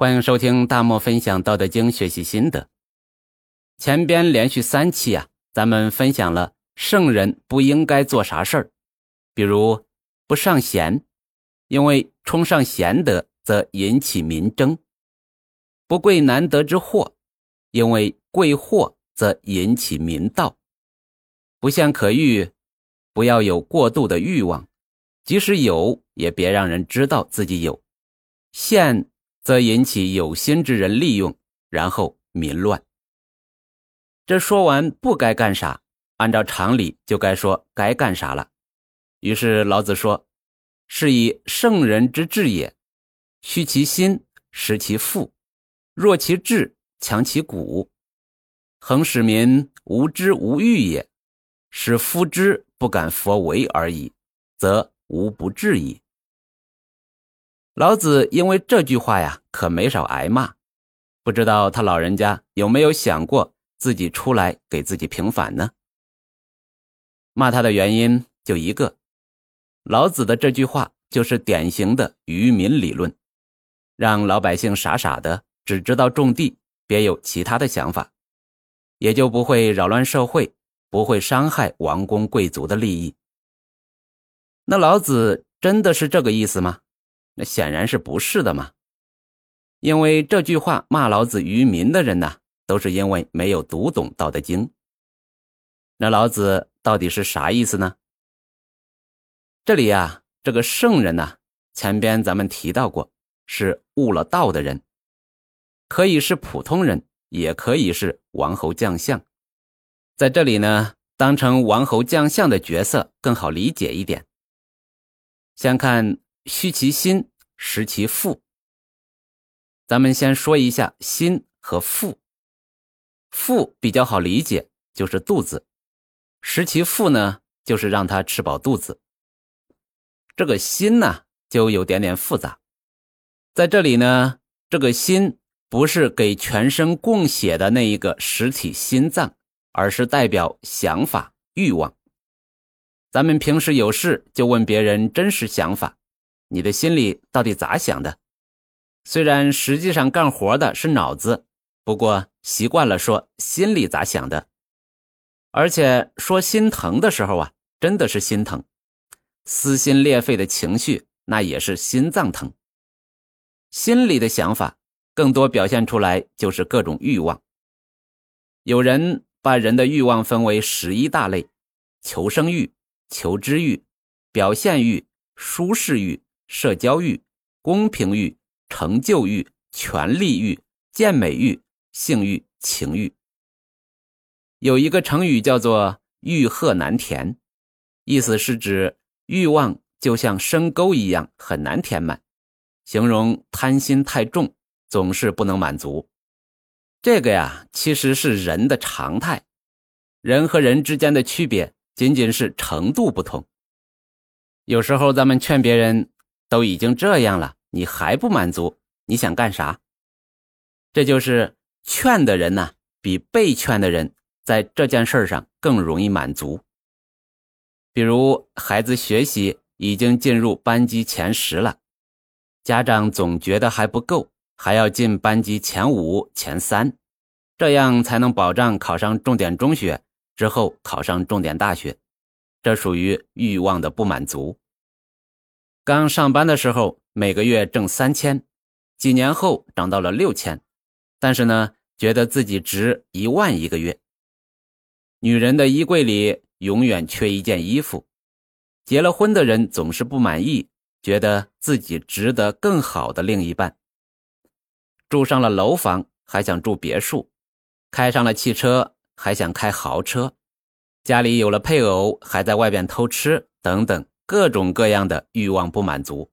欢迎收听大漠分享《道德经》学习心得。前边连续三期啊，咱们分享了圣人不应该做啥事儿，比如不上贤，因为冲上贤德则引起民争；不贵难得之货，因为贵货则引起民盗；不陷可欲，不要有过度的欲望，即使有，也别让人知道自己有；陷。则引起有心之人利用，然后民乱。这说完不该干啥，按照常理就该说该干啥了。于是老子说：“是以圣人之治也，虚其心，实其腹，弱其志，强其骨，恒使民无知无欲也，使夫之不敢佛为而已，则无不治矣。”老子因为这句话呀，可没少挨骂。不知道他老人家有没有想过自己出来给自己平反呢？骂他的原因就一个，老子的这句话就是典型的愚民理论，让老百姓傻傻的只知道种地，别有其他的想法，也就不会扰乱社会，不会伤害王公贵族的利益。那老子真的是这个意思吗？那显然是不是的嘛，因为这句话骂老子愚民的人呢，都是因为没有读懂《道德经》。那老子到底是啥意思呢？这里呀，这个圣人呢，前边咱们提到过，是悟了道的人，可以是普通人，也可以是王侯将相。在这里呢，当成王侯将相的角色更好理解一点。先看。虚其心，食其腹。咱们先说一下心和腹。腹比较好理解，就是肚子；食其腹呢，就是让他吃饱肚子。这个心呢，就有点点复杂。在这里呢，这个心不是给全身供血的那一个实体心脏，而是代表想法、欲望。咱们平时有事就问别人真实想法。你的心里到底咋想的？虽然实际上干活的是脑子，不过习惯了说心里咋想的。而且说心疼的时候啊，真的是心疼，撕心裂肺的情绪，那也是心脏疼。心里的想法更多表现出来就是各种欲望。有人把人的欲望分为十一大类：求生欲、求知欲、表现欲、舒适欲。社交欲、公平欲、成就欲、权力欲、健美欲、性欲、情欲。有一个成语叫做“欲壑难填”，意思是指欲望就像深沟一样很难填满，形容贪心太重，总是不能满足。这个呀，其实是人的常态。人和人之间的区别仅仅是程度不同。有时候咱们劝别人。都已经这样了，你还不满足？你想干啥？这就是劝的人呢，比被劝的人在这件事上更容易满足。比如孩子学习已经进入班级前十了，家长总觉得还不够，还要进班级前五、前三，这样才能保障考上重点中学之后考上重点大学。这属于欲望的不满足。刚上班的时候，每个月挣三千，几年后涨到了六千，但是呢，觉得自己值一万一个月。女人的衣柜里永远缺一件衣服，结了婚的人总是不满意，觉得自己值得更好的另一半。住上了楼房还想住别墅，开上了汽车还想开豪车，家里有了配偶还在外边偷吃等等。各种各样的欲望不满足，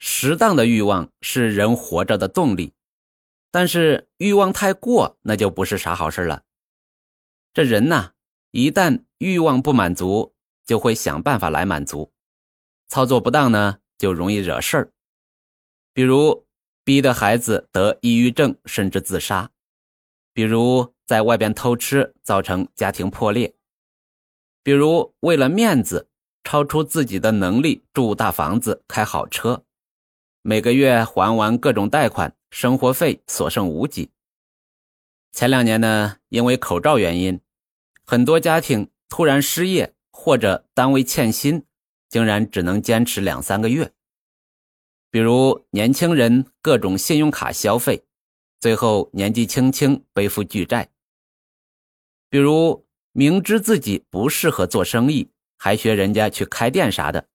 适当的欲望是人活着的动力，但是欲望太过，那就不是啥好事了。这人呐，一旦欲望不满足，就会想办法来满足，操作不当呢，就容易惹事儿。比如逼得孩子得抑郁症，甚至自杀；比如在外边偷吃，造成家庭破裂；比如为了面子。超出自己的能力住大房子开好车，每个月还完各种贷款生活费所剩无几。前两年呢，因为口罩原因，很多家庭突然失业或者单位欠薪，竟然只能坚持两三个月。比如年轻人各种信用卡消费，最后年纪轻轻背负巨债。比如明知自己不适合做生意，还学人家去开店啥的，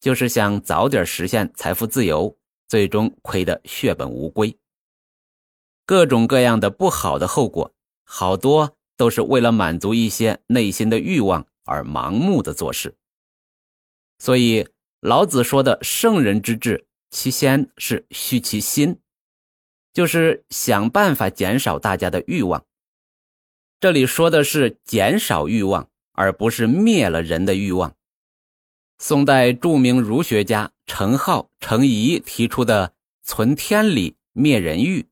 就是想早点实现财富自由，最终亏得血本无归。各种各样的不好的后果，好多都是为了满足一些内心的欲望而盲目的做事。所以老子说的圣人之治，其先是虚其心，就是想办法减少大家的欲望。这里说的是减少欲望，而不是灭了人的欲望。宋代著名儒学家程颢、程颐提出的“存天理，灭人欲”，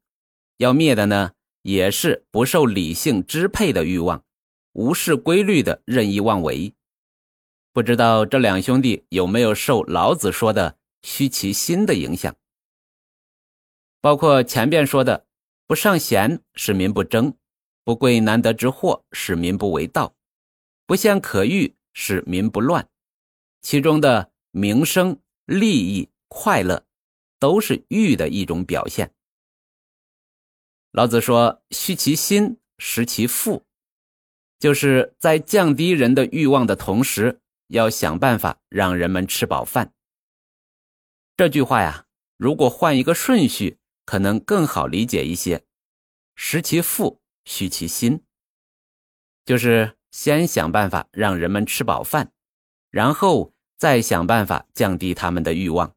要灭的呢，也是不受理性支配的欲望，无视规律的任意妄为。不知道这两兄弟有没有受老子说的“虚其心”的影响？包括前边说的“不尚贤，使民不争”。不贵难得之货，使民不为盗；不陷可欲，使民不乱。其中的名声、利益、快乐，都是欲的一种表现。老子说：“虚其心，实其腹”，就是在降低人的欲望的同时，要想办法让人们吃饱饭。这句话呀，如果换一个顺序，可能更好理解一些：“食其腹。”虚其心，就是先想办法让人们吃饱饭，然后再想办法降低他们的欲望。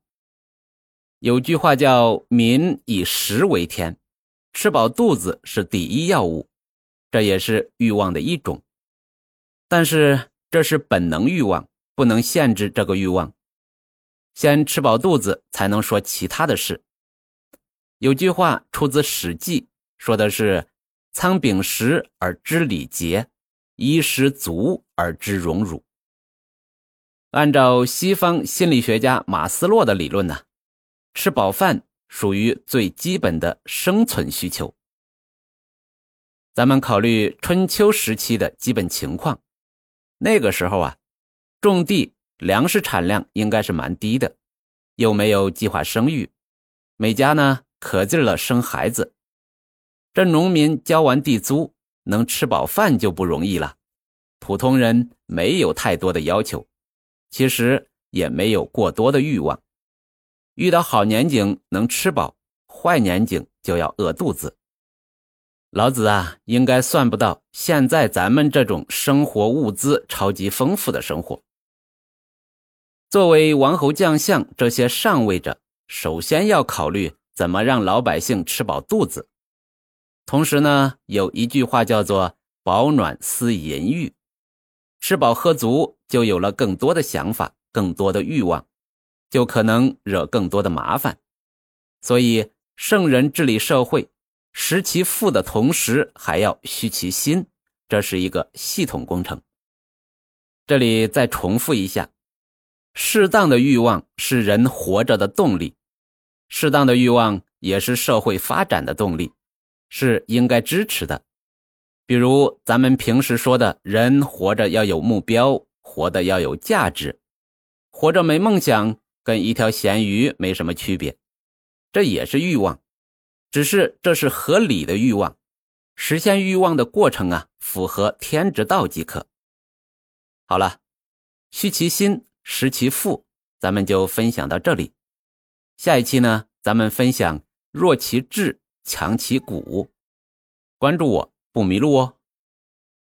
有句话叫“民以食为天”，吃饱肚子是第一要务，这也是欲望的一种。但是这是本能欲望，不能限制这个欲望。先吃饱肚子，才能说其他的事。有句话出自《史记》，说的是。仓廪实而知礼节，衣食足而知荣辱。按照西方心理学家马斯洛的理论呢，吃饱饭属于最基本的生存需求。咱们考虑春秋时期的基本情况，那个时候啊，种地粮食产量应该是蛮低的，又没有计划生育，每家呢可劲儿了生孩子。这农民交完地租，能吃饱饭就不容易了。普通人没有太多的要求，其实也没有过多的欲望。遇到好年景能吃饱，坏年景就要饿肚子。老子啊，应该算不到现在咱们这种生活物资超级丰富的生活。作为王侯将相这些上位者，首先要考虑怎么让老百姓吃饱肚子。同时呢，有一句话叫做“饱暖思淫欲”，吃饱喝足就有了更多的想法、更多的欲望，就可能惹更多的麻烦。所以，圣人治理社会，食其腹的同时还要虚其心，这是一个系统工程。这里再重复一下：适当的欲望是人活着的动力，适当的欲望也是社会发展的动力。是应该支持的，比如咱们平时说的人活着要有目标，活的要有价值，活着没梦想，跟一条咸鱼没什么区别，这也是欲望，只是这是合理的欲望，实现欲望的过程啊，符合天之道即可。好了，虚其心，实其腹，咱们就分享到这里，下一期呢，咱们分享弱其志。强其骨，关注我不迷路哦。